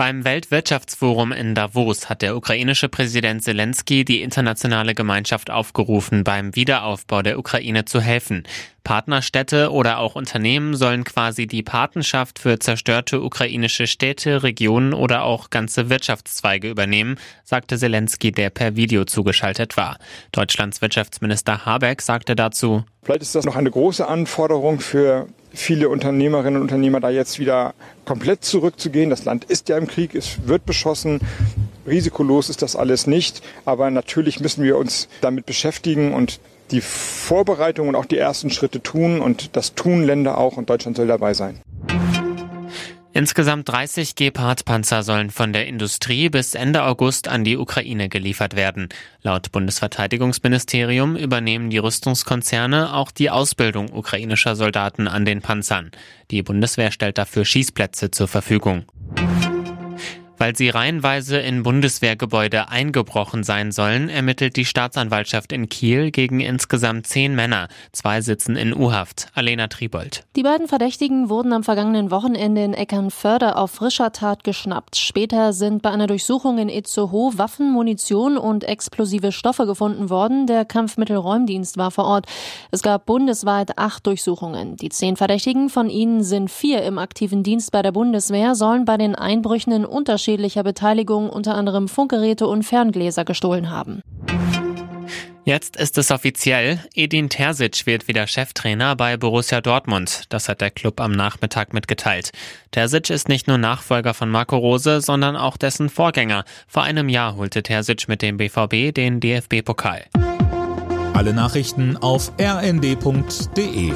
Beim Weltwirtschaftsforum in Davos hat der ukrainische Präsident Zelensky die internationale Gemeinschaft aufgerufen, beim Wiederaufbau der Ukraine zu helfen. Partnerstädte oder auch Unternehmen sollen quasi die Patenschaft für zerstörte ukrainische Städte, Regionen oder auch ganze Wirtschaftszweige übernehmen, sagte Zelensky, der per Video zugeschaltet war. Deutschlands Wirtschaftsminister Habeck sagte dazu, Vielleicht ist das noch eine große Anforderung für viele Unternehmerinnen und Unternehmer, da jetzt wieder komplett zurückzugehen. Das Land ist ja im Krieg, es wird beschossen. Risikolos ist das alles nicht. Aber natürlich müssen wir uns damit beschäftigen und die Vorbereitungen und auch die ersten Schritte tun. Und das tun Länder auch und Deutschland soll dabei sein. Insgesamt 30 Gepard-Panzer sollen von der Industrie bis Ende August an die Ukraine geliefert werden. Laut Bundesverteidigungsministerium übernehmen die Rüstungskonzerne auch die Ausbildung ukrainischer Soldaten an den Panzern. Die Bundeswehr stellt dafür Schießplätze zur Verfügung. Weil sie reihenweise in Bundeswehrgebäude eingebrochen sein sollen, ermittelt die Staatsanwaltschaft in Kiel gegen insgesamt zehn Männer. Zwei sitzen in U-Haft. Alena Tribold. Die beiden Verdächtigen wurden am vergangenen Wochenende in Eckernförde auf frischer Tat geschnappt. Später sind bei einer Durchsuchung in Itzehoe Waffen, Munition und explosive Stoffe gefunden worden. Der Kampfmittelräumdienst war vor Ort. Es gab bundesweit acht Durchsuchungen. Die zehn Verdächtigen, von ihnen sind vier im aktiven Dienst bei der Bundeswehr, sollen bei den Einbrüchen in Unterschied unterschiedlicher Beteiligung unter anderem Funkgeräte und Ferngläser gestohlen haben. Jetzt ist es offiziell. Edin Terzic wird wieder Cheftrainer bei Borussia Dortmund. Das hat der Club am Nachmittag mitgeteilt. Terzic ist nicht nur Nachfolger von Marco Rose, sondern auch dessen Vorgänger. Vor einem Jahr holte Terzic mit dem BVB den DFB-Pokal. Alle Nachrichten auf rnd.de